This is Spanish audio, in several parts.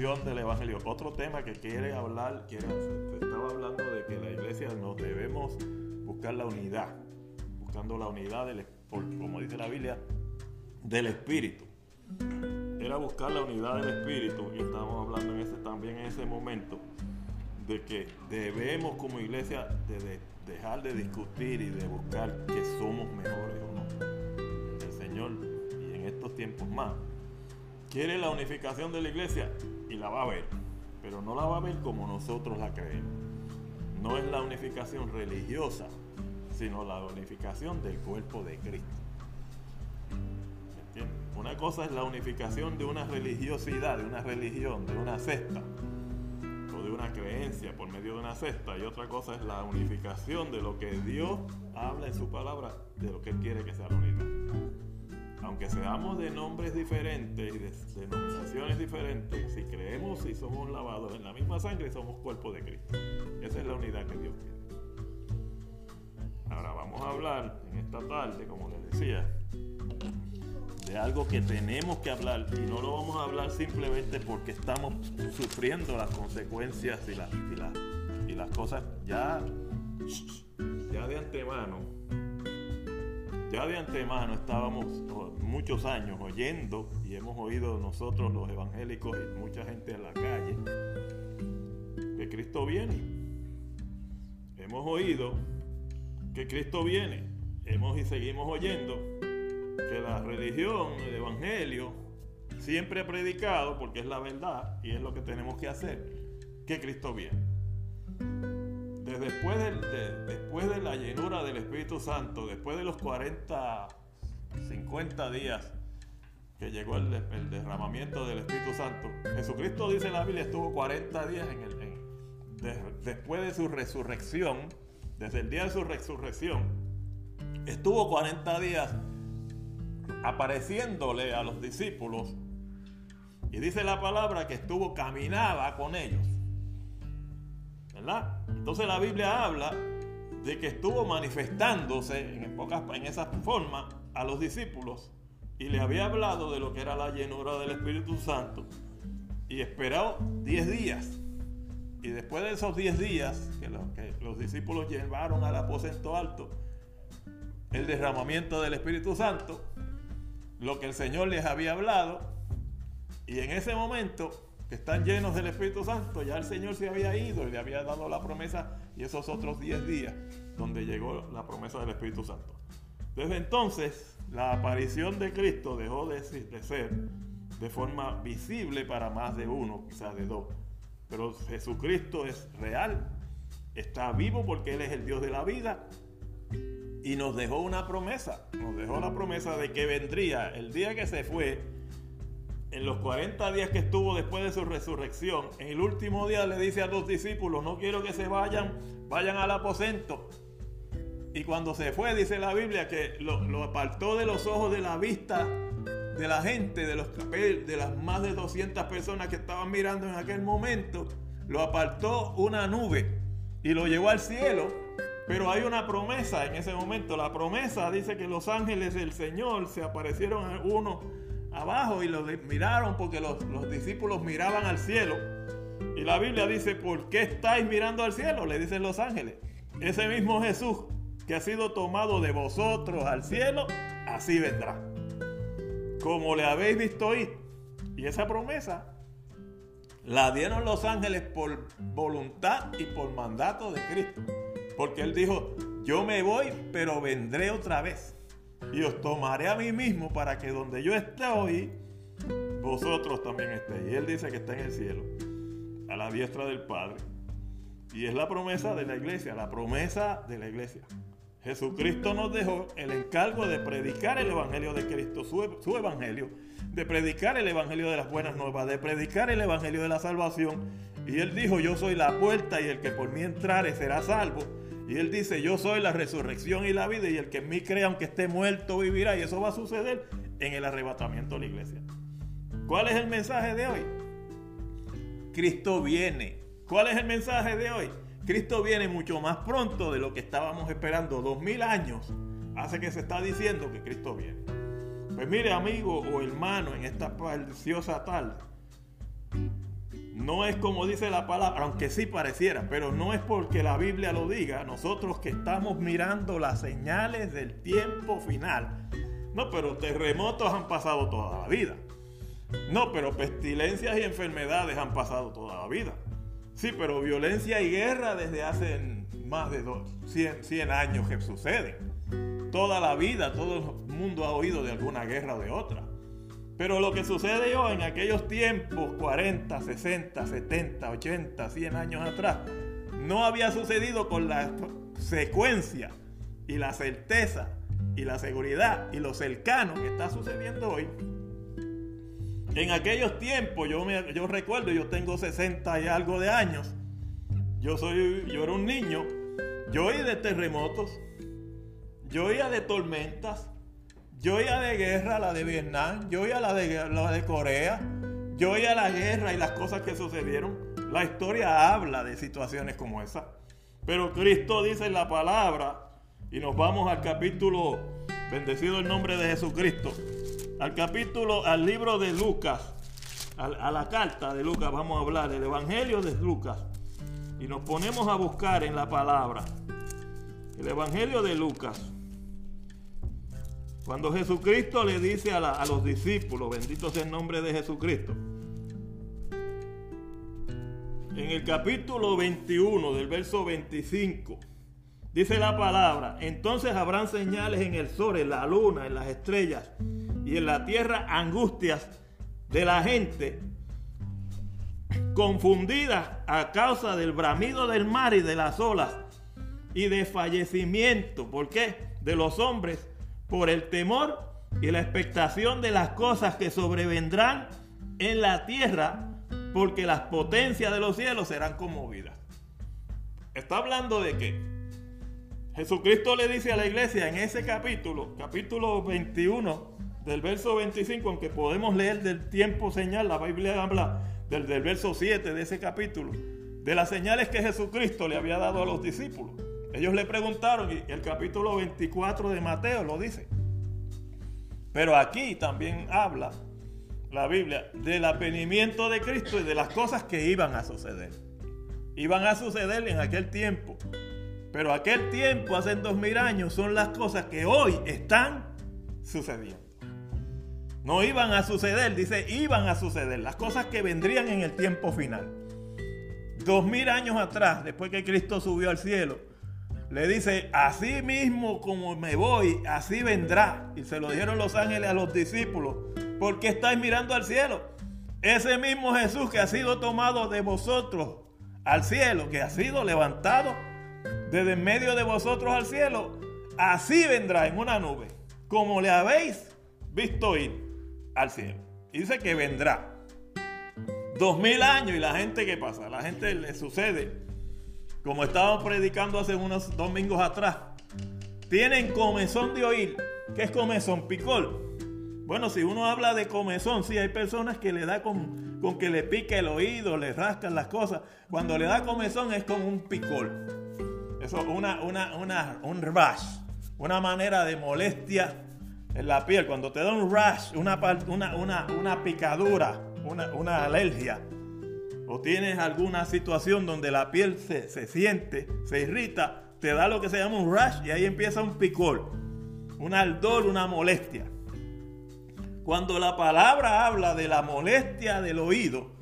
unificación del Evangelio. Otro tema que quiere hablar, quiere, estaba hablando de que la iglesia nos debemos buscar la unidad, buscando la unidad, del, como dice la Biblia, del Espíritu. Era buscar la unidad del Espíritu y estábamos hablando en ese, también en ese momento de que debemos como iglesia de, dejar de discutir y de buscar que somos mejores o no. El Señor, y en estos tiempos más, quiere la unificación de la iglesia y la va a ver, pero no la va a ver como nosotros la creemos. No es la unificación religiosa, sino la unificación del cuerpo de Cristo. Una cosa es la unificación de una religiosidad, de una religión, de una cesta o de una creencia por medio de una cesta y otra cosa es la unificación de lo que Dios habla en su palabra, de lo que Él quiere que sea la unidad. Aunque seamos de nombres diferentes y de denominaciones diferentes, si creemos y somos lavados en la misma sangre, somos cuerpo de Cristo. Esa es la unidad que Dios quiere. Ahora vamos a hablar en esta tarde, como les decía, de algo que tenemos que hablar y no lo vamos a hablar simplemente porque estamos sufriendo las consecuencias y, las, y, las cosas ya, ya de antemano. Ya de antemano estábamos muchos años oyendo y hemos oído nosotros los evangélicos y mucha gente en la calle que Cristo viene. Hemos oído que Cristo viene. Hemos y seguimos oyendo que la religión, el evangelio, siempre ha predicado, porque es la verdad y es lo que tenemos que hacer, que Cristo viene. Después, de, después de la llenura del Espíritu Santo, después de los 40, 50 días que llegó el, derramamiento del Espíritu Santo, Jesucristo dice en la Biblia estuvo 40 días en el, después de su resurrección, desde el día de su resurrección, estuvo 40 días apareciéndole a los discípulos. Y dice la palabra que estuvo, caminaba con ellos. ¿Verdad? Entonces la Biblia habla de que estuvo manifestándose en, pocas, esa forma a los discípulos y le había hablado de lo que era la llenura del Espíritu Santo y esperó 10 días. Y después de esos 10 días que que los discípulos llevaron al aposento alto, el derramamiento del Espíritu Santo, lo que el Señor les había hablado. Y en ese momento que están llenos del Espíritu Santo, ya el Señor se había ido y le había dado la promesa y esos otros 10 días donde llegó la promesa del Espíritu Santo. Desde entonces, la aparición de Cristo dejó de, ser de forma visible para más de uno, quizás de dos. Pero Jesucristo es real, está vivo porque Él es el Dios de la vida y nos dejó una promesa, nos dejó la promesa de que vendría el día que se fue, en los 40 días que estuvo después de su resurrección, en el último día le dice a los discípulos, no quiero que se vayan, vayan al aposento. Y cuando se fue, dice la Biblia, que lo, apartó de los ojos de la vista de la gente, de, los, de las más de 200 personas que estaban mirando en aquel momento, lo apartó una nube y lo llevó al cielo pero hay una promesa en ese momento. La promesa dice que los ángeles del Señor se aparecieron uno abajo y lo miraron porque los, los discípulos miraban al cielo. Y la Biblia dice, ¿por qué estáis mirando al cielo? Le dicen los ángeles. Ese mismo Jesús que ha sido tomado de vosotros al cielo, así vendrá. Como le habéis visto ir. Y esa promesa la dieron los ángeles por voluntad y por mandato de Cristo. Porque Él dijo, yo me voy, pero vendré otra vez. Y os tomaré a mí mismo para que donde yo esté hoy, vosotros también estéis. Y Él dice que está en el cielo, a la diestra del Padre. Y es la promesa de la iglesia, la promesa de la iglesia. Jesucristo nos dejó el encargo de predicar el Evangelio de Cristo, su, su, Evangelio, de predicar el Evangelio de las buenas nuevas, de predicar el Evangelio de la salvación. Y Él dijo, yo soy la puerta y el que por mí entrare será salvo. Y él dice, yo soy la resurrección y la vida y el que en mí cree, aunque esté muerto, vivirá. Y eso va a suceder en el arrebatamiento de la iglesia. ¿Cuál es el mensaje de hoy? Cristo viene. ¿Cuál es el mensaje de hoy? Cristo viene mucho más pronto de lo que estábamos esperando. Dos mil años hace que se está diciendo que Cristo viene. Pues mire, amigo o hermano, en esta preciosa tarde, no es como dice la palabra, aunque sí pareciera, pero no es porque la Biblia lo diga, nosotros que estamos mirando las señales del tiempo final. No, pero terremotos han pasado toda la vida. No, pero pestilencias y enfermedades han pasado toda la vida. Sí, pero violencia y guerra desde hace más de 100, 100 años que sucede. Toda la vida, todo el mundo ha oído de alguna guerra o de otra. Pero lo que sucede hoy en aquellos tiempos, 40, 60, 70, 80, 100 años atrás, no había sucedido con la secuencia y la certeza y la seguridad y lo cercano que está sucediendo hoy. En aquellos tiempos, yo, me, yo recuerdo, yo tengo 60 y algo de años, yo, soy, yo era un niño, yo oí de terremotos, yo oía de tormentas, yo oía de guerra, la de Vietnam, yo oía la de, la de Corea, yo oía la guerra y las cosas que sucedieron. La historia habla de situaciones como esa. Pero Cristo dice en la palabra, y nos vamos al capítulo, bendecido el nombre de Jesucristo, al capítulo, al libro de Lucas, a, la carta de Lucas, vamos a hablar del Evangelio de Lucas. Y nos ponemos a buscar en la palabra. El Evangelio de Lucas. Cuando Jesucristo le dice a, los discípulos, bendito sea el nombre de Jesucristo, en el capítulo 21 del verso 25, dice la palabra, entonces habrán señales en el sol, en la luna, en las estrellas y en la tierra angustias de la gente confundida a causa del bramido del mar y de las olas y de fallecimiento. ¿Por qué? De los hombres por el temor y la expectación de las cosas que sobrevendrán en la tierra, porque las potencias de los cielos serán conmovidas. Está hablando de que Jesucristo le dice a la iglesia en ese capítulo, capítulo 21, del verso 25, aunque podemos leer del tiempo señal, la Biblia habla del, del verso 7 de ese capítulo, de las señales que Jesucristo le había dado a los discípulos. Ellos le preguntaron y el capítulo 24 de Mateo lo dice. Pero aquí también habla la Biblia del apenimiento de Cristo y de las cosas que iban a suceder. Iban a suceder en aquel tiempo. Pero aquel tiempo, hace dos mil años, son las cosas que hoy están sucediendo. No iban a suceder, dice, iban a suceder. Las cosas que vendrían en el tiempo final. Dos mil años atrás, después que Cristo subió al cielo, le dice, así mismo como me voy, así vendrá. Y se lo dijeron los ángeles a los discípulos, porque estáis mirando al cielo. Ese mismo Jesús que ha sido tomado de vosotros al cielo, que ha sido levantado desde en medio de vosotros al cielo, así vendrá en una nube, como le habéis visto ir al cielo. Y dice que vendrá. Dos mil años y la gente que pasa, la gente le sucede como estábamos predicando hace unos domingos atrás, tienen comezón de oír. ¿Qué es comezón? Picor. Bueno, si uno habla de comezón, sí, hay personas que le da con, con que le pique el oído, le rascan las cosas. Cuando le da comezón es como un picor. Eso es una, una, una, un rash, una manera de molestia en la piel. Cuando te da un rash, una, una, una, una picadura, una, una alergia, o tienes alguna situación donde la piel se, siente, se irrita, te da lo que se llama un rash y ahí empieza un picor, un ardor, una molestia. Cuando la palabra habla de la molestia del oído,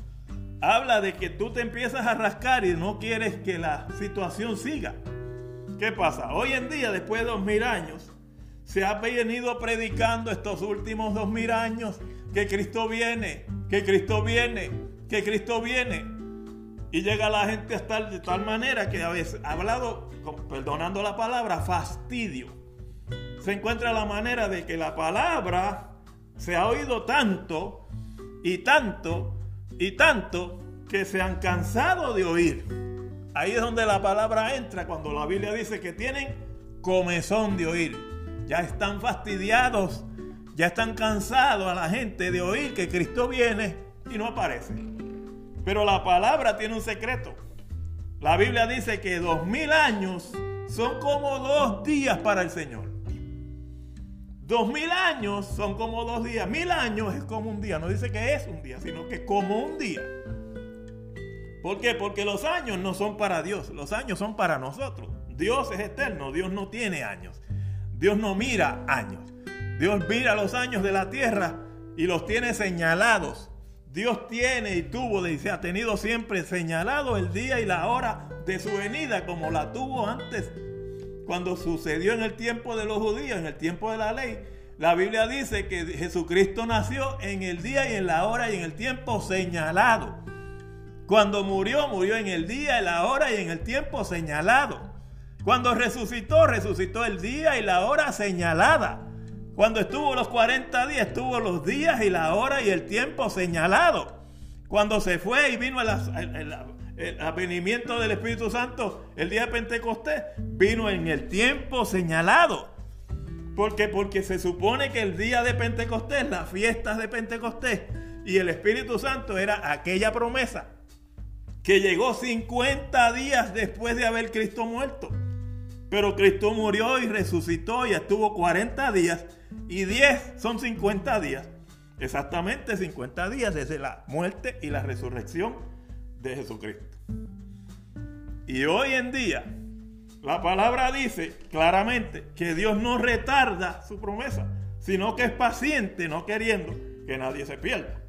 habla de que tú te empiezas a rascar y no quieres que la situación siga. ¿Qué pasa? Hoy en día, después de dos mil años, se ha venido predicando estos últimos dos mil años que Cristo viene, que Cristo viene, que Cristo viene. Y llega la gente a estar de tal manera que a veces, hablado, perdonando la palabra, fastidio. Se encuentra la manera de que la palabra se ha oído tanto y tanto y tanto que se han cansado de oír. Ahí es donde la palabra entra cuando la Biblia dice que tienen comezón de oír. Ya están fastidiados, ya están cansados a la gente de oír que Cristo viene y no aparece. Pero la palabra tiene un secreto. La Biblia dice que dos mil años son como dos días para el Señor. Dos mil años son como dos días. Mil años es como un día. No dice que es un día, sino que como un día. ¿Por qué? Porque los años no son para Dios, los años son para nosotros. Dios es eterno, Dios no tiene años. Dios no mira años. Dios mira los años de la tierra y los tiene señalados. Dios tiene y tuvo y se ha tenido siempre señalado el día y la hora de su venida como la tuvo antes cuando sucedió en el tiempo de los judíos, en el tiempo de la ley. La Biblia dice que Jesucristo nació en el día y en la hora y en el tiempo señalado. Cuando murió, murió en el día, y la hora y en el tiempo señalado. Cuando resucitó, resucitó el día y la hora señalada. Cuando estuvo los 40 días, estuvo los días y la hora y el tiempo señalado. Cuando se fue y vino el, avenimiento del Espíritu Santo el día de Pentecostés, vino en el tiempo señalado. ¿Por qué? Porque se supone que el día de Pentecostés, las fiestas de Pentecostés y el Espíritu Santo era aquella promesa que llegó 50 días después de haber Cristo muerto. Pero Cristo murió y resucitó y estuvo 40 días y 10 son 50 días. Exactamente 50 días desde la muerte y la resurrección de Jesucristo. Y hoy en día la palabra dice claramente que Dios no retarda su promesa, sino que es paciente, no queriendo que nadie se pierda.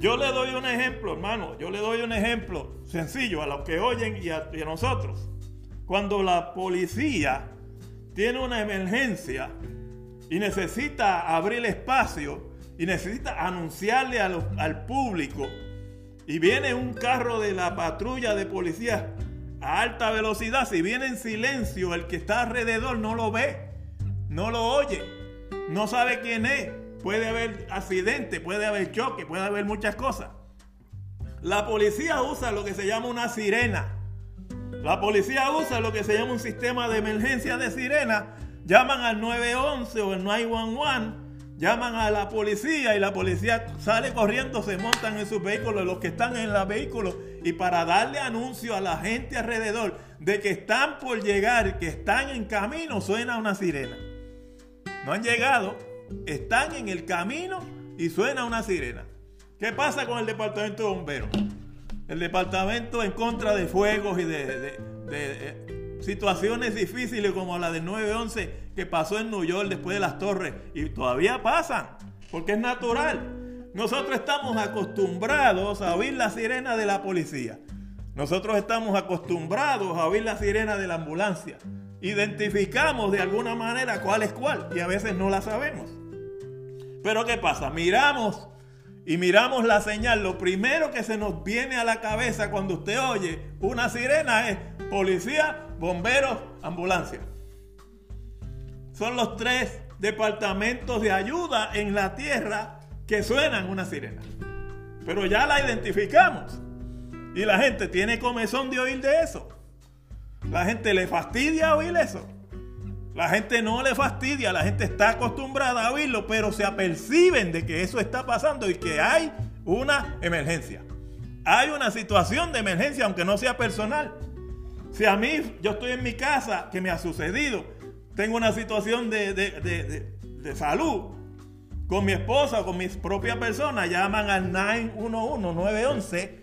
Yo le doy un ejemplo, hermano, yo le doy un ejemplo sencillo a los que oyen y a, nosotros. Cuando la policía tiene una emergencia y necesita abrir espacio y necesita anunciarle al público y viene un carro de la patrulla de policía a alta velocidad, si viene en silencio, el que está alrededor no lo ve, no lo oye, no sabe quién es. Puede haber accidente, puede haber choque, puede haber muchas cosas. La policía usa lo que se llama una sirena. La policía usa lo que se llama un sistema de emergencia de sirena. Llaman al 911 o el 911, llaman a la policía y la policía sale corriendo, se montan en sus vehículos, los que están en los vehículos, y para darle anuncio a la gente alrededor de que están por llegar, que están en camino, suena una sirena. No han llegado, están en el camino y suena una sirena. ¿Qué pasa con el departamento de bomberos? El departamento en contra de fuegos y de, eh, situaciones difíciles como la del 911 que pasó en New York después de las torres y todavía pasan, porque es natural. Nosotros estamos acostumbrados a oír la sirena de la policía. Nosotros estamos acostumbrados a oír la sirena de la ambulancia. Identificamos de alguna manera cuál es cuál y a veces no la sabemos. Pero ¿qué pasa? Miramos y miramos la señal. Lo primero que se nos viene a la cabeza cuando usted oye una sirena es policía, bomberos, ambulancia. Son los tres departamentos de ayuda en la tierra que suenan una sirena. Pero ya la identificamos. Y la gente tiene comezón de oír de eso. La gente le fastidia oír eso. La gente no le fastidia, la gente está acostumbrada a oírlo, pero se aperciben de que eso está pasando y que hay una emergencia. Hay una situación de emergencia, aunque no sea personal. Si a mí, yo estoy en mi casa, que me ha sucedido, tengo una situación de, de salud con mi esposa o con mi propia persona, llaman al 911, 911,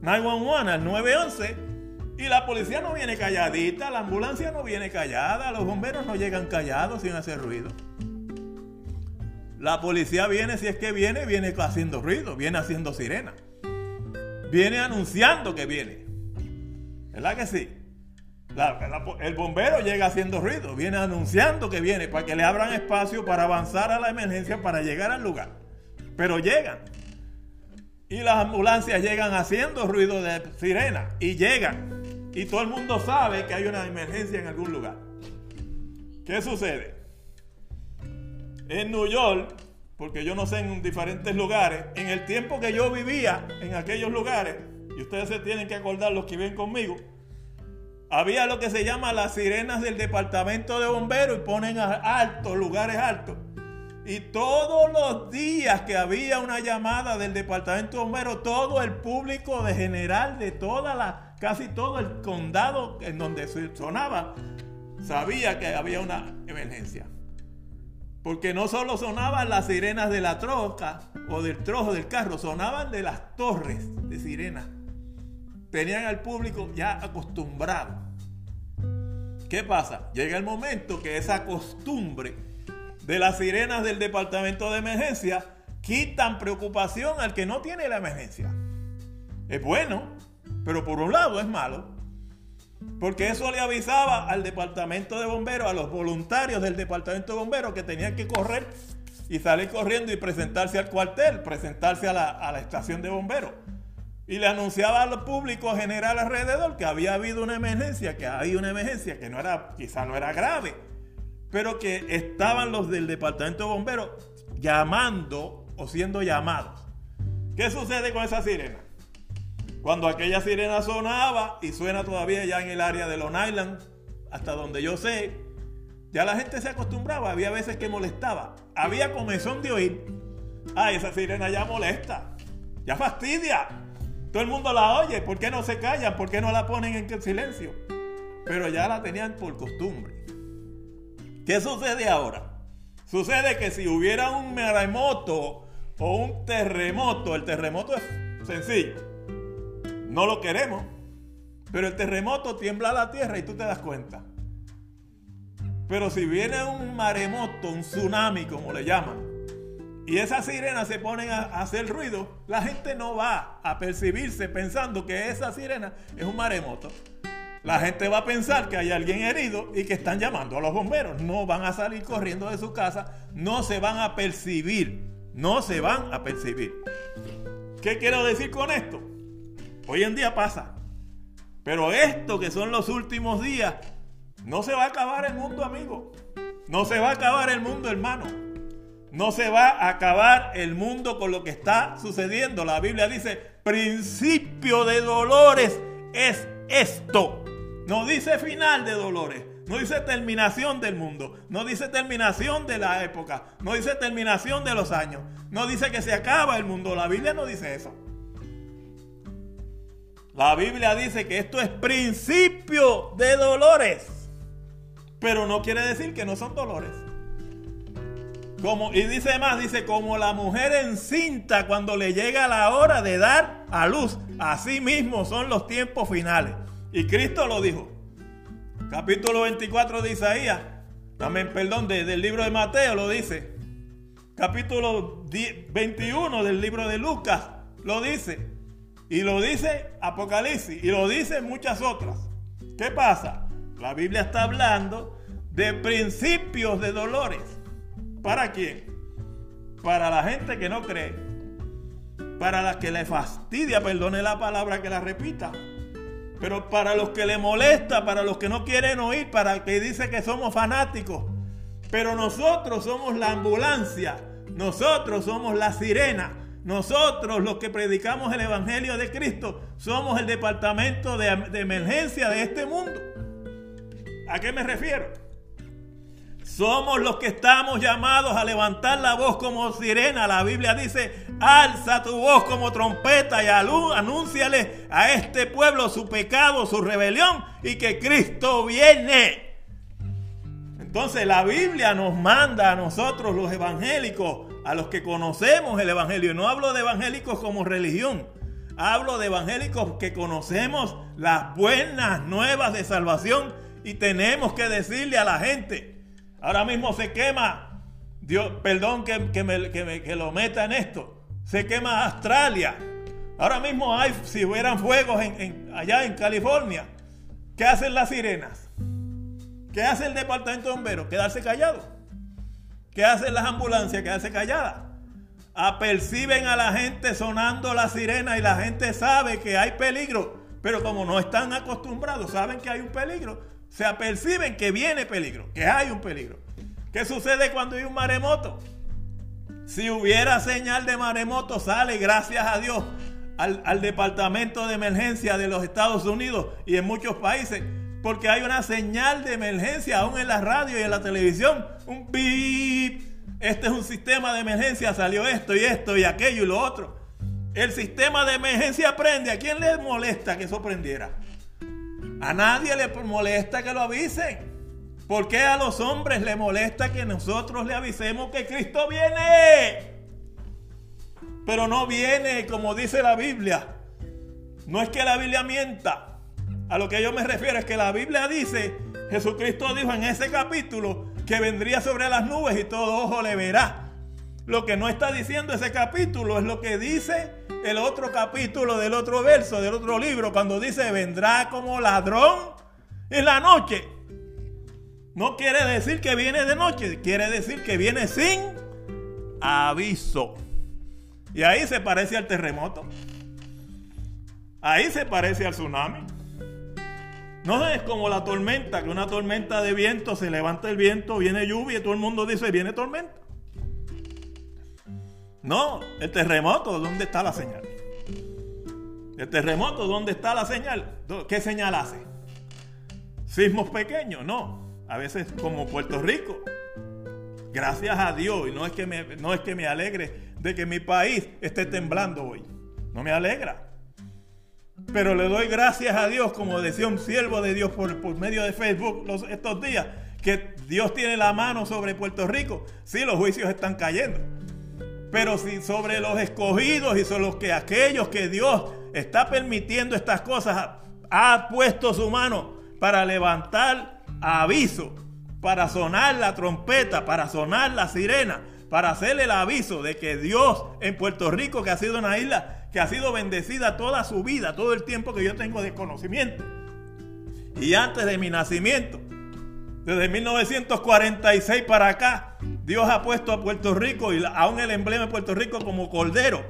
911, al 911 y la policía no viene calladita, la ambulancia no viene callada, los bomberos no llegan callados sin hacer ruido. La policía viene, si es que viene, viene haciendo ruido, viene haciendo sirena. Viene anunciando que viene. ¿Verdad que sí? el bombero llega haciendo ruido, viene anunciando que viene para que le abran espacio para avanzar a la emergencia, para llegar al lugar. Pero llegan. Y las ambulancias llegan haciendo ruido de sirena y llegan y todo el mundo sabe que hay una emergencia en algún lugar. ¿Qué sucede? En New York, porque yo no sé en diferentes lugares, en el tiempo que yo vivía en aquellos lugares, y ustedes se tienen que acordar los que viven conmigo, había lo que se llama las sirenas del departamento de bomberos y ponen a altos, lugares altos. Y todos los días que había una llamada del departamento de bomberos, todo el público de general de toda la casi todo el condado en donde sonaba sabía que había una emergencia. Porque no solo sonaban las sirenas de la troca o del trozo del carro, sonaban de las torres de sirena. tenían al público ya acostumbrado. ¿Qué pasa? Llega el momento que esa costumbre de las sirenas del departamento de emergencia quitan preocupación al que no tiene la emergencia. Es bueno, pero por un lado es malo. Porque eso le avisaba al departamento de bomberos, a los voluntarios del departamento de bomberos que tenían que correr y salir corriendo y presentarse al cuartel, presentarse a la, estación de bomberos. Y le anunciaba al público general alrededor que había habido una emergencia, que había una emergencia que no era, quizá no era grave, pero que estaban los del departamento de bomberos llamando o siendo llamados. ¿Qué sucede con esa sirena? Cuando aquella sirena sonaba y suena todavía ya en el área de Long Island, hasta donde yo sé, ya la gente se acostumbraba, había veces que molestaba, había comezón de oír. Ah, esa sirena ya molesta, ya fastidia. Todo el mundo la oye, ¿por qué no se callan? ¿Por qué no la ponen en silencio? Pero ya la tenían por costumbre. ¿Qué sucede ahora? Sucede que si hubiera un maremoto o un terremoto, el terremoto es sencillo no lo queremos. Pero el terremoto tiembla la tierra y tú te das cuenta. Pero si viene un maremoto, un tsunami, como le llaman, y esas sirenas se ponen a hacer ruido, la gente no va a percibirse pensando que esa sirena es un maremoto. La gente va a pensar que hay alguien herido y que están llamando a los bomberos. No van a salir corriendo de su casa, no se van a percibir, no se van a percibir. ¿Qué quiero decir con esto? Hoy en día pasa. Pero esto que son los últimos días, no se va a acabar el mundo, amigo. No se va a acabar el mundo, hermano. No se va a acabar el mundo con lo que está sucediendo. La Biblia dice, principio de dolores es esto. No dice final de dolores. No dice terminación del mundo. No dice terminación de la época. No dice terminación de los años. No dice que se acaba el mundo. La Biblia no dice eso. La Biblia dice que esto es principio de dolores. Pero no quiere decir que no son dolores. Como, y dice más, dice, como la mujer encinta cuando le llega la hora de dar a luz. Así mismo son los tiempos finales. Y Cristo lo dijo. Capítulo 24 de Isaías. También, perdón, del libro de Mateo lo dice. Capítulo 21 del libro de Lucas lo dice. Y lo dice Apocalipsis y lo dice muchas otras. ¿Qué pasa? La Biblia está hablando de principios de dolores. ¿Para quién? Para la gente que no cree. Para la que le fastidia, perdone la palabra que la repita. Pero para los que le molesta, para los que no quieren oír, para que dice que somos fanáticos. Pero nosotros somos la ambulancia. Nosotros somos la sirena nosotros los que predicamos el Evangelio de Cristo somos el departamento de, emergencia de este mundo. ¿A qué me refiero? Somos los que estamos llamados a levantar la voz como sirena. La Biblia dice, alza tu voz como trompeta y anúnciale a este pueblo su pecado, su rebelión y que Cristo viene. Entonces la Biblia nos manda a nosotros los evangélicos a los que conocemos el Evangelio. No hablo de evangélicos como religión. Hablo de evangélicos que conocemos las buenas nuevas de salvación y tenemos que decirle a la gente. Ahora mismo se quema, Dios, perdón que, que, lo meta en esto, se quema Australia. Ahora mismo hay, si hubieran fuegos en, allá en California, ¿qué hacen las sirenas? ¿Qué hace el departamento de bomberos? Quedarse callado. ¿Qué hacen las ambulancias? Quedarse calladas. Aperciben a la gente sonando la sirena y la gente sabe que hay peligro. Pero como no están acostumbrados, saben que hay un peligro. Se aperciben que viene peligro, que hay un peligro. ¿Qué sucede cuando hay un maremoto? Si hubiera señal de maremoto, sale, gracias a Dios, al, al, Departamento de Emergencia de los Estados Unidos y en muchos países porque hay una señal de emergencia aún en la radio y en la televisión. Un bip. Este es un sistema de emergencia, salió esto y esto y aquello y lo otro. El sistema de emergencia prende. ¿A quién le molesta que eso prendiera? A nadie le molesta que lo avisen. ¿Por qué a los hombres le molesta que nosotros le avisemos que Cristo viene? Pero no viene como dice la Biblia No es que la Biblia mienta. A lo que yo me refiero es que la Biblia dice, Jesucristo dijo en ese capítulo que vendría sobre las nubes y todo ojo le verá. Lo que no está diciendo ese capítulo es lo que dice el otro capítulo del otro verso, del otro libro, cuando dice, vendrá como ladrón en la noche. No quiere decir que viene de noche, quiere decir que viene sin aviso. Y ahí se parece al terremoto. Ahí se parece al tsunami. No es como la tormenta, que una tormenta de viento, se levanta el viento, viene lluvia y todo el mundo dice, viene tormenta. No, el terremoto, ¿dónde está la señal? El terremoto, ¿dónde está la señal? ¿Qué señal hace? Sismos pequeños, no. A veces como Puerto Rico. Gracias a Dios, y no es que me, no es que me alegre de que mi país esté temblando hoy. No me alegra. Pero le doy gracias a Dios, como decía un siervo de Dios por, medio de Facebook estos días, que Dios tiene la mano sobre Puerto Rico. Sí, los juicios están cayendo. Pero si sobre los escogidos y sobre los que aquellos que Dios está permitiendo estas cosas ha puesto su mano para levantar aviso, para sonar la trompeta, para sonar la sirena, para hacerle el aviso de que Dios en Puerto Rico, que ha sido una isla que ha sido bendecida toda su vida, todo el tiempo que yo tengo de conocimiento, y antes de mi nacimiento, desde 1946 para acá, Dios ha puesto a Puerto Rico y aún el emblema de Puerto Rico como cordero.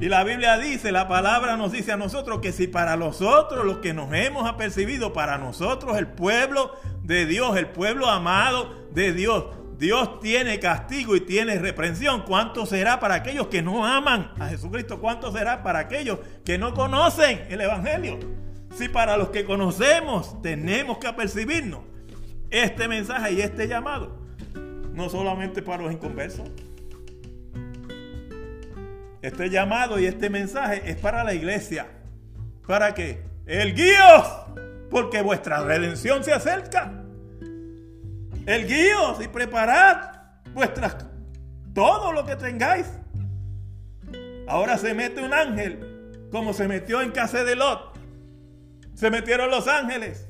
Y la Biblia dice, la palabra nos dice a nosotros que si para nosotros, los que nos hemos apercibido, para nosotros el pueblo de Dios, el pueblo amado de Dios, Dios tiene castigo y tiene reprensión. ¿Cuánto será para aquellos que no aman a Jesucristo? ¿Cuánto será para aquellos que no conocen el Evangelio? Si para los que conocemos tenemos que apercibirnos este mensaje y este llamado, no solamente para los inconversos. Este llamado y este mensaje es para la iglesia. ¿Para qué? El guíos, porque vuestra redención se acerca. El guíos y preparad vuestras todo lo que tengáis. Ahora se mete un ángel, como se metió en casa de Lot. Se metieron los ángeles.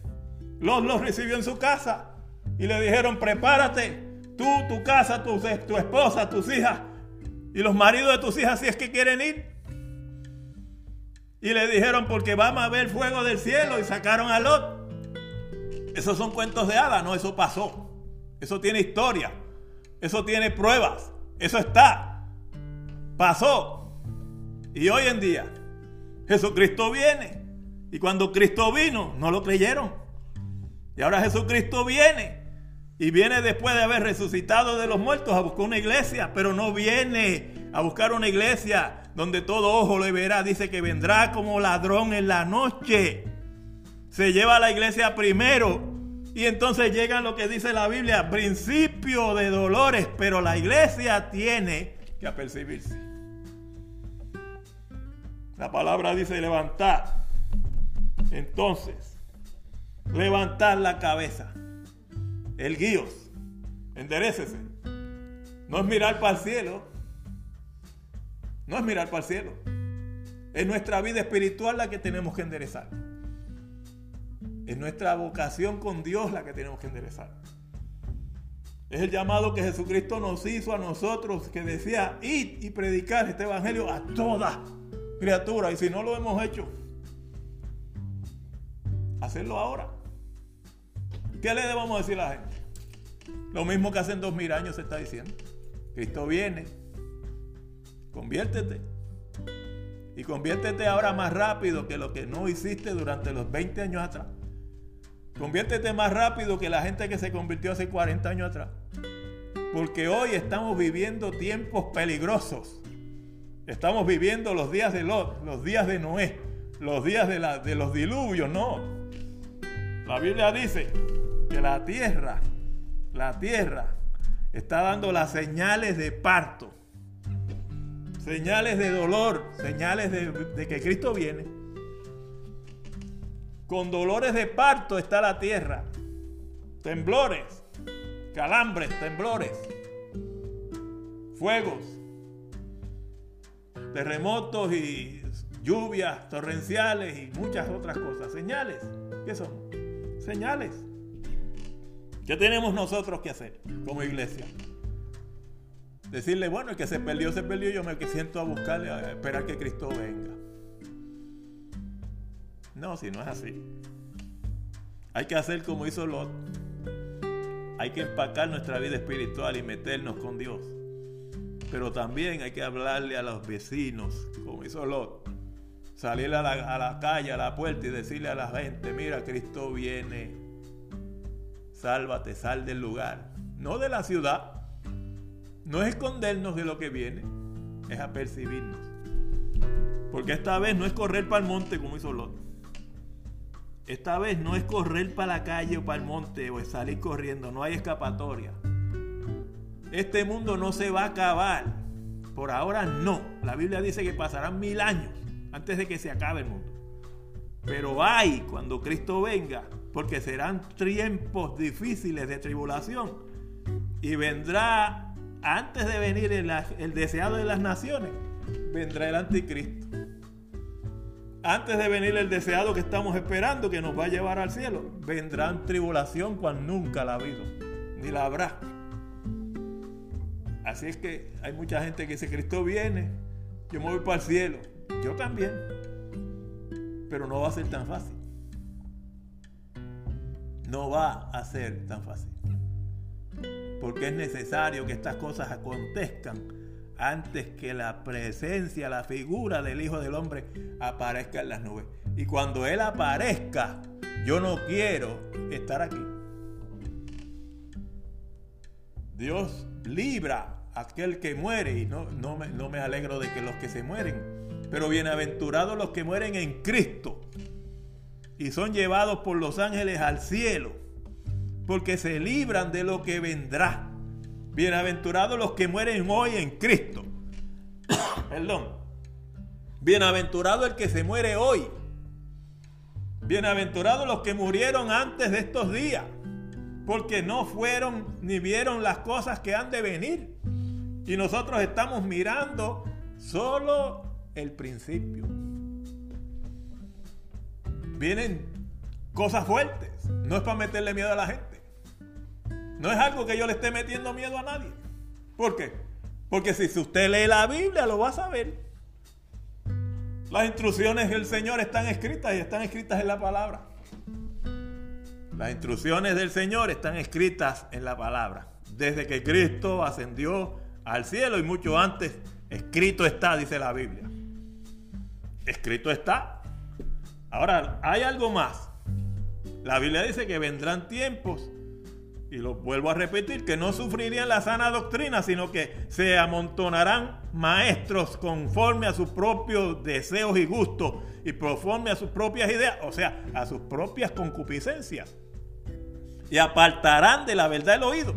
Lot los recibió en su casa y le dijeron, prepárate, tú, tu casa, tu, tu esposa, tus hijas y los maridos de tus hijas si es que quieren ir. Y le dijeron, porque vamos a ver fuego del cielo y sacaron a Lot. Esos son cuentos de hadas, no, eso pasó. Eso tiene historia. Eso tiene pruebas. Eso está. Pasó. Y hoy en día, Jesucristo viene. Y cuando Cristo vino, no lo creyeron. Y ahora Jesucristo viene y viene después de haber resucitado de los muertos a buscar una iglesia, pero no viene a buscar una iglesia donde todo ojo le verá. Dice que vendrá como ladrón en la noche. Se lleva a la iglesia primero. Y entonces llega lo que dice la Biblia, principio de dolores, pero la iglesia tiene que apercibirse. La palabra dice levantar. Entonces, levantar la cabeza el guíos. Enderecese. No es mirar para el cielo. No es mirar para el cielo. Es nuestra vida espiritual la que tenemos que enderezar. Es nuestra vocación con Dios la que tenemos que enderezar. Es el llamado que Jesucristo nos hizo a nosotros, que decía, id y predicar este evangelio a toda criatura. Y si no lo hemos hecho, hacerlo ahora. ¿Qué le debemos decir a la gente? Lo mismo que hace dos mil años se está diciendo. Cristo viene. Conviértete. Y conviértete ahora más rápido que lo que no hiciste durante los 20 años atrás. Conviértete más rápido que la gente que se convirtió hace 40 años atrás. Porque hoy estamos viviendo tiempos peligrosos. Estamos viviendo los días de Lot, los días de Noé, los días de, de los diluvios, no. La Biblia dice que la tierra, la tierra está dando las señales de parto, señales de dolor, señales de que Cristo viene. Con dolores de parto está la tierra, temblores, calambres, temblores, fuegos, terremotos y lluvias torrenciales y muchas otras cosas. Señales. ¿Qué son? Señales. ¿Qué tenemos nosotros que hacer como iglesia? Decirle, bueno, el que se perdió, se perdió, yo me siento a buscarle, a esperar que Cristo venga. No, si no es así. Hay que hacer como hizo Lot. Hay que empacar nuestra vida espiritual y meternos con Dios. Pero también hay que hablarle a los vecinos, como hizo Lot. Salir a la, a la calle, a la puerta y decirle a la gente, mira, Cristo viene. Sálvate, sal del lugar. No de la ciudad. No es escondernos de lo que viene. Es apercibirnos. Porque esta vez no es correr para el monte como hizo Lot. Esta vez no es correr para la calle o para el monte o es salir corriendo, no hay escapatoria. Este mundo no se va a acabar. Por ahora no. La Biblia dice que pasarán mil años antes de que se acabe el mundo. Pero hay cuando Cristo venga, porque serán tiempos difíciles de tribulación. Y vendrá, antes de venir el, el deseado de las naciones, vendrá el anticristo antes de venir el deseado que estamos esperando, que nos va a llevar al cielo, vendrán tribulación cuando nunca la ha habido, ni la habrá. Así es que hay mucha gente que dice, Cristo viene, yo me voy para el cielo. Yo también. Pero no va a ser tan fácil. No va a ser tan fácil. Porque es necesario que estas cosas acontezcan antes que la presencia, la figura del Hijo del Hombre aparezca en las nubes. Y cuando Él aparezca, yo no quiero estar aquí. Dios libra a aquel que muere y no, no, me, no me alegro de que los que se mueren, pero bienaventurados los que mueren en Cristo y son llevados por los ángeles al cielo, porque se libran de lo que vendrá. Bienaventurados los que mueren hoy en Cristo. Perdón. Bienaventurado el que se muere hoy. Bienaventurados los que murieron antes de estos días. Porque no fueron ni vieron las cosas que han de venir. Y nosotros estamos mirando solo el principio. Vienen cosas fuertes. No es para meterle miedo a la gente. No es algo que yo le esté metiendo miedo a nadie. ¿Por qué? Porque si usted lee la Biblia lo va a saber. Las instrucciones del Señor están escritas y están escritas en la palabra. Las instrucciones del Señor están escritas en la palabra. Desde que Cristo ascendió al cielo y mucho antes, escrito está, dice la Biblia. Escrito está. Ahora, hay algo más. La Biblia dice que vendrán tiempos y lo vuelvo a repetir, que no sufrirían la sana doctrina, sino que se amontonarán maestros conforme a sus propios deseos y gustos y conforme a sus propias ideas, o sea, a sus propias concupiscencias. Y apartarán de la verdad el oído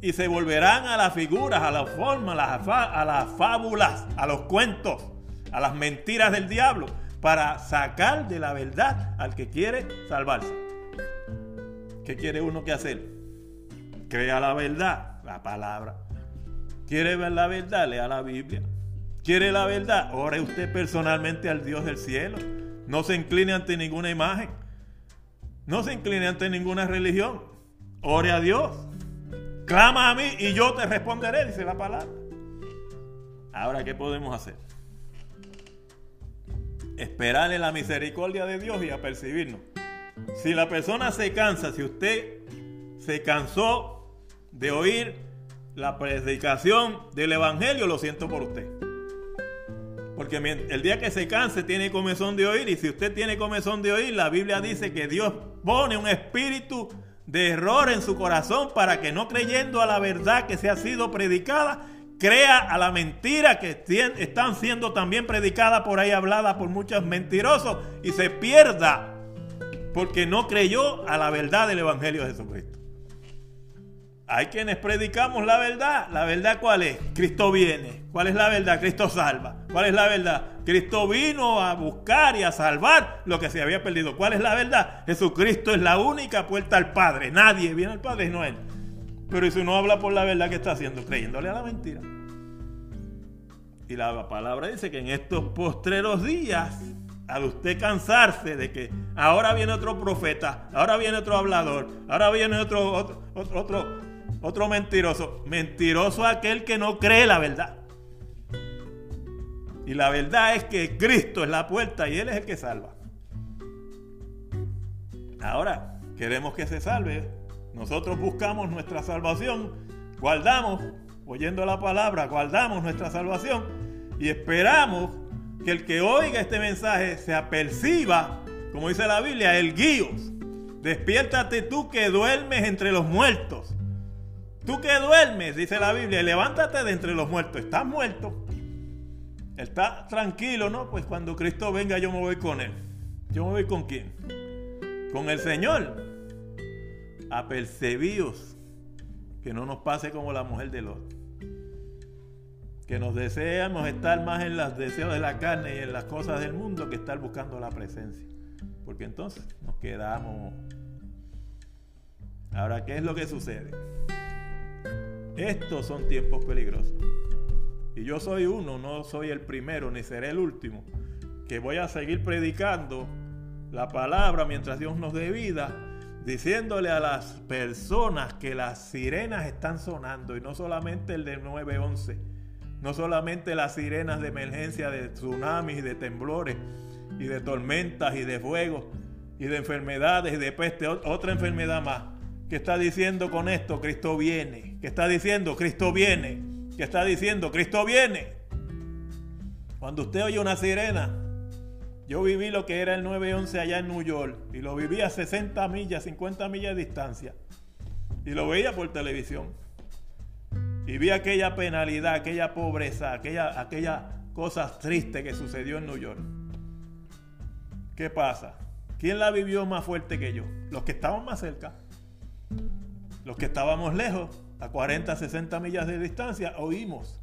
y se volverán a las figuras, a las formas, a las fábulas, a los cuentos, a las mentiras del diablo, para sacar de la verdad al que quiere salvarse. ¿Qué quiere uno que hacer? Crea la verdad, la palabra. ¿Quiere ver la verdad? Lea la Biblia. ¿Quiere la verdad? Ore usted personalmente al Dios del cielo. No se incline ante ninguna imagen. No se incline ante ninguna religión. Ore a Dios. Clama a mí y yo te responderé, dice la palabra. Ahora, ¿qué podemos hacer? Esperarle la misericordia de Dios y apercibirnos. Si la persona se cansa, si usted se cansó de oír la predicación del Evangelio, lo siento por usted. Porque el día que se canse tiene comezón de oír y si usted tiene comezón de oír, la Biblia dice que Dios pone un espíritu de error en su corazón para que no creyendo a la verdad que se ha sido predicada, crea a la mentira que están siendo también predicadas por ahí, hablada por muchos mentirosos y se pierda porque no creyó a la verdad del Evangelio de Jesucristo. Hay quienes predicamos la verdad. ¿La verdad cuál es? Cristo viene. ¿Cuál es la verdad? Cristo salva. ¿Cuál es la verdad? Cristo vino a buscar y a salvar lo que se había perdido. ¿Cuál es la verdad? Jesucristo es la única puerta al Padre. Nadie viene al Padre, no Él. Pero si no habla por la verdad que está haciendo, creyéndole a la mentira. Y la palabra dice que en estos postreros días, al usted cansarse de que ahora viene otro profeta, ahora viene otro hablador, ahora viene otro, otro mentiroso. Mentiroso aquel que no cree la verdad. Y la verdad es que Cristo es la puerta y Él es el que salva. Ahora, queremos que se salve. Nosotros buscamos nuestra salvación, guardamos, oyendo la palabra, guardamos nuestra salvación y esperamos que el que oiga este mensaje se aperciba, como dice la Biblia, el guíos. Despiértate tú que duermes entre los muertos. Tú que duermes, dice la Biblia, levántate de entre los muertos. Estás muerto. Está tranquilo, ¿no? Pues cuando Cristo venga yo me voy con Él. ¿Yo me voy con quién? Con el Señor. Apercebíos. Que no nos pase como la mujer de Lot. Que nos deseamos estar más en los deseos de la carne y en las cosas del mundo que estar buscando la presencia. Porque entonces nos quedamos. Ahora, ¿qué es lo que sucede? Estos son tiempos peligrosos. Y yo soy uno, no soy el primero ni seré el último, que voy a seguir predicando la palabra mientras Dios nos dé vida, diciéndole a las personas que las sirenas están sonando y no solamente el de 911, no solamente las sirenas de emergencia de tsunamis de temblores y de tormentas y de fuego y de enfermedades y de peste, otra enfermedad más. Que está diciendo con esto? Cristo viene. que está diciendo? Cristo viene que está diciendo, Cristo viene. Cuando usted oye una sirena, yo viví lo que era el 911 allá en New York y lo viví a 60 millas, 50 millas de distancia y lo veía por televisión. Y vi aquella penalidad, aquella pobreza, aquella, aquella cosa triste que sucedió en New York. ¿Qué pasa? ¿Quién la vivió más fuerte que yo? Los que estaban más cerca. Los que estábamos lejos a 40, 60 millas de distancia, oímos.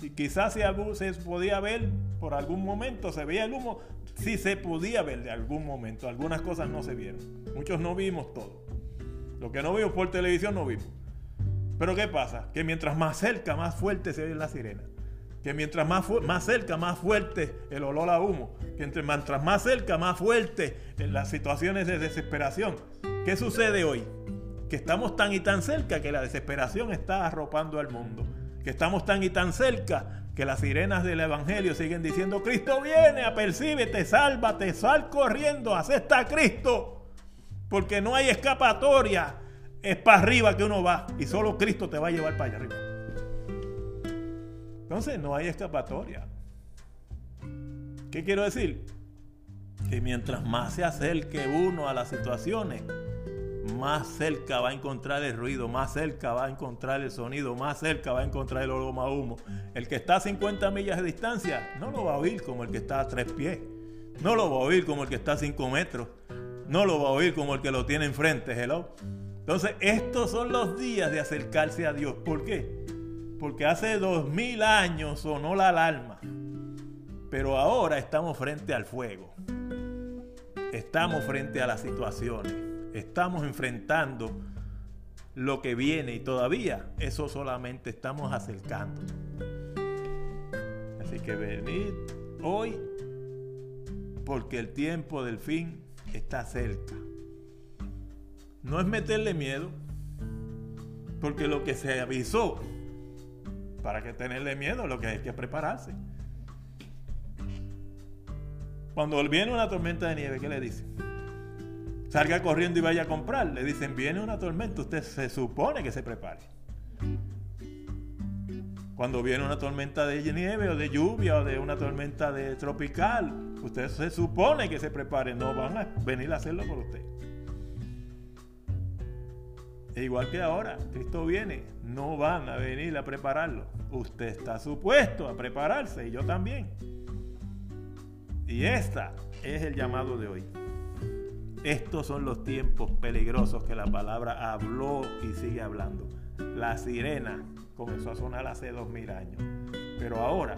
Y quizás se, se podía ver por algún momento, se veía el humo, sí se podía ver de algún momento, algunas cosas no se vieron. Muchos no vimos todo. Lo que no vimos por televisión no vimos. Pero ¿qué pasa? Que mientras más cerca, más fuerte se ve la sirena. Que mientras más, más cerca, más fuerte el olor a humo. Que entre, mientras más cerca, más fuerte en las situaciones de desesperación. ¿Qué sucede hoy? Que estamos tan y tan cerca que la desesperación está arropando al mundo, que estamos tan y tan cerca que las sirenas del Evangelio siguen diciendo, Cristo viene, apercíbete, sálvate, sal corriendo, acepta a Cristo, porque no hay escapatoria, es para arriba que uno va y solo Cristo te va a llevar para allá arriba. Entonces no hay escapatoria. ¿Qué quiero decir? Que mientras más se acerque uno a las situaciones, más cerca va a encontrar el ruido, más cerca va a encontrar el sonido, más cerca va a encontrar el aroma humo. El que está a 50 millas de distancia no lo va a oír como el que está a 3 pies, no lo va a oír como el que está a 5 metros, no lo va a oír como el que lo tiene enfrente, hello. Entonces, estos son los días de acercarse a Dios. ¿Por qué? Porque hace dos mil años sonó la alarma, pero ahora estamos frente al fuego. Estamos frente a las situaciones estamos enfrentando lo que viene y todavía eso solamente estamos acercando. Así que venid hoy porque el tiempo del fin está cerca. No es meterle miedo, porque lo que se avisó, para que tenerle miedo, lo que hay que prepararse. Cuando viene una tormenta de nieve, ¿qué le dicen? Salga corriendo y vaya a comprar. Le dicen, viene una tormenta, usted se supone que se prepare. Cuando viene una tormenta de nieve o de lluvia o de una tormenta de tropical, usted se supone que se prepare, no van a venir a hacerlo por usted. E igual que ahora, Cristo viene, no van a venir a prepararlo. Usted está supuesto a prepararse y yo también. Y esta es el llamado de hoy. Estos son los tiempos peligrosos que la palabra habló y sigue hablando. La sirena comenzó a sonar hace dos mil años, pero ahora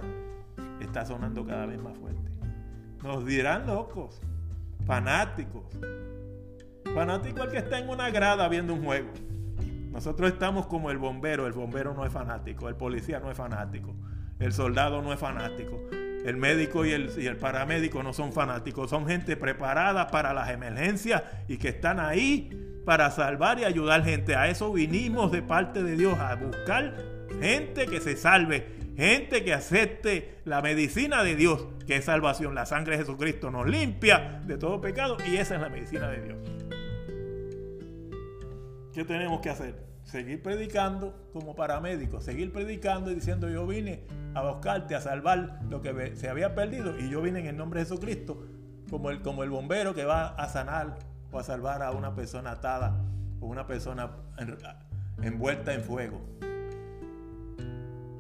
está sonando cada vez más fuerte. Nos dirán locos, fanáticos. Fanático el que está en una grada viendo un juego. Nosotros estamos como el bombero, el bombero no es fanático, el policía no es fanático. El soldado no es fanático. El médico y el, y el, paramédico no son fanáticos, son gente preparada para las emergencias y que están ahí para salvar y ayudar gente. A eso vinimos de parte de Dios, a buscar gente que se salve, gente que acepte la medicina de Dios, que es salvación. La sangre de Jesucristo nos limpia de todo pecado y esa es la medicina de Dios. ¿Qué tenemos que hacer? Seguir predicando como paramédico, seguir predicando y diciendo yo vine a buscarte, a salvar lo que se había perdido y yo vine en el nombre de Jesucristo como el, como el bombero que va a sanar o a salvar a una persona atada o una persona envuelta en fuego.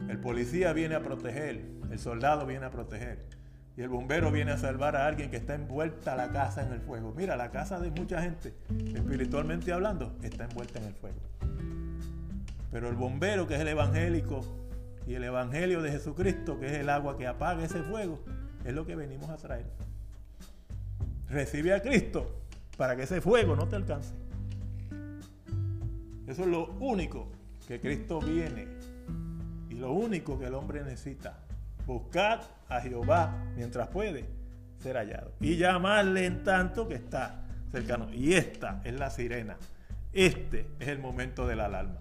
El policía viene a proteger, el soldado viene a proteger y el bombero viene a salvar a alguien que está envuelta la casa en el fuego. Mira, la casa de mucha gente, espiritualmente hablando, está envuelta en el fuego. Pero el bombero, que es el evangélico, y el evangelio de Jesucristo, que es el agua que apaga ese fuego, es lo que venimos a traer. Recibe a Cristo para que ese fuego no te alcance. Eso es lo único que Cristo viene y lo único que el hombre necesita. Buscar a Jehová mientras puede ser hallado. Y llamarle en tanto que está cercano. Y esta es la sirena. Este es el momento de la alarma.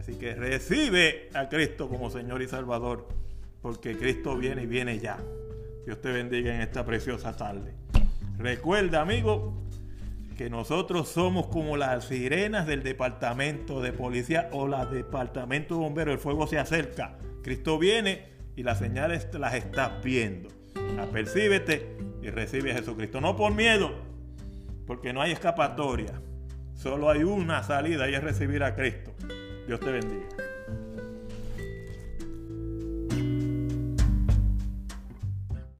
Así que recibe a Cristo como Señor y Salvador, porque Cristo viene y viene ya. Dios te bendiga en esta preciosa tarde. Recuerda, amigo, que nosotros somos como las sirenas del departamento de policía o la departamento de bomberos. El fuego se acerca. Cristo viene y las señales las estás viendo. Apercíbete y recibe a Jesucristo. No por miedo, porque no hay escapatoria. Solo hay una salida y es recibir a Cristo. Dios te bendiga.